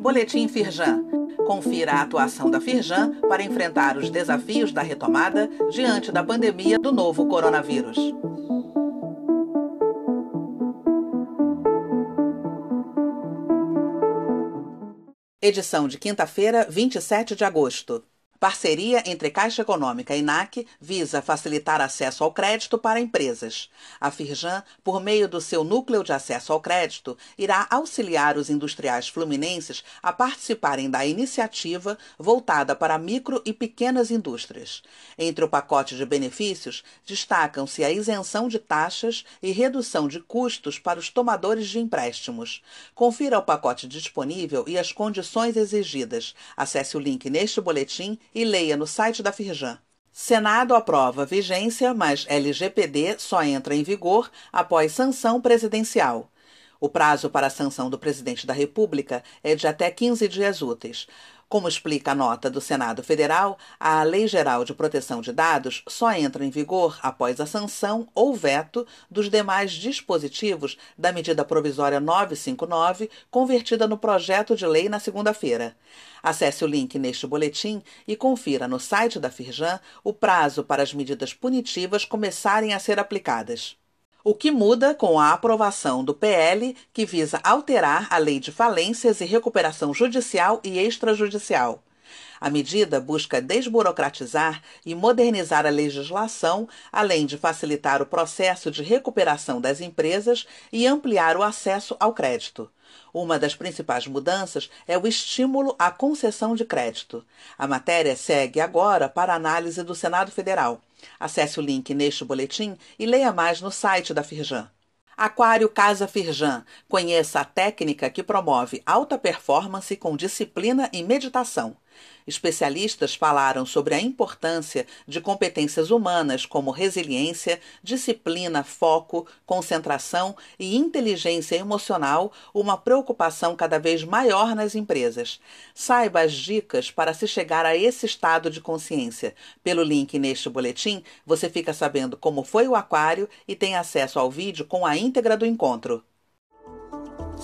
Boletim Firjan. Confira a atuação da Firjan para enfrentar os desafios da retomada diante da pandemia do novo coronavírus. Edição de quinta-feira, 27 de agosto. Parceria entre Caixa Econômica e NAC visa facilitar acesso ao crédito para empresas. A Firjan, por meio do seu núcleo de acesso ao crédito, irá auxiliar os industriais fluminenses a participarem da iniciativa voltada para micro e pequenas indústrias. Entre o pacote de benefícios, destacam-se a isenção de taxas e redução de custos para os tomadores de empréstimos. Confira o pacote disponível e as condições exigidas. Acesse o link neste boletim e leia no site da Firjan. Senado aprova vigência, mas LGPD só entra em vigor após sanção presidencial. O prazo para a sanção do presidente da República é de até 15 dias úteis. Como explica a nota do Senado Federal, a Lei Geral de Proteção de Dados só entra em vigor após a sanção ou veto dos demais dispositivos da medida provisória 959, convertida no projeto de lei na segunda-feira. Acesse o link neste boletim e confira no site da Firjan o prazo para as medidas punitivas começarem a ser aplicadas o que muda com a aprovação do PL que visa alterar a Lei de Falências e Recuperação Judicial e Extrajudicial. A medida busca desburocratizar e modernizar a legislação, além de facilitar o processo de recuperação das empresas e ampliar o acesso ao crédito. Uma das principais mudanças é o estímulo à concessão de crédito. A matéria segue agora para análise do Senado Federal. Acesse o link neste boletim e leia mais no site da Firjan. Aquário Casa Firjan. Conheça a técnica que promove alta performance com disciplina e meditação. Especialistas falaram sobre a importância de competências humanas como resiliência, disciplina, foco, concentração e inteligência emocional, uma preocupação cada vez maior nas empresas. Saiba as dicas para se chegar a esse estado de consciência. Pelo link neste boletim, você fica sabendo como foi o aquário e tem acesso ao vídeo com a íntegra do encontro.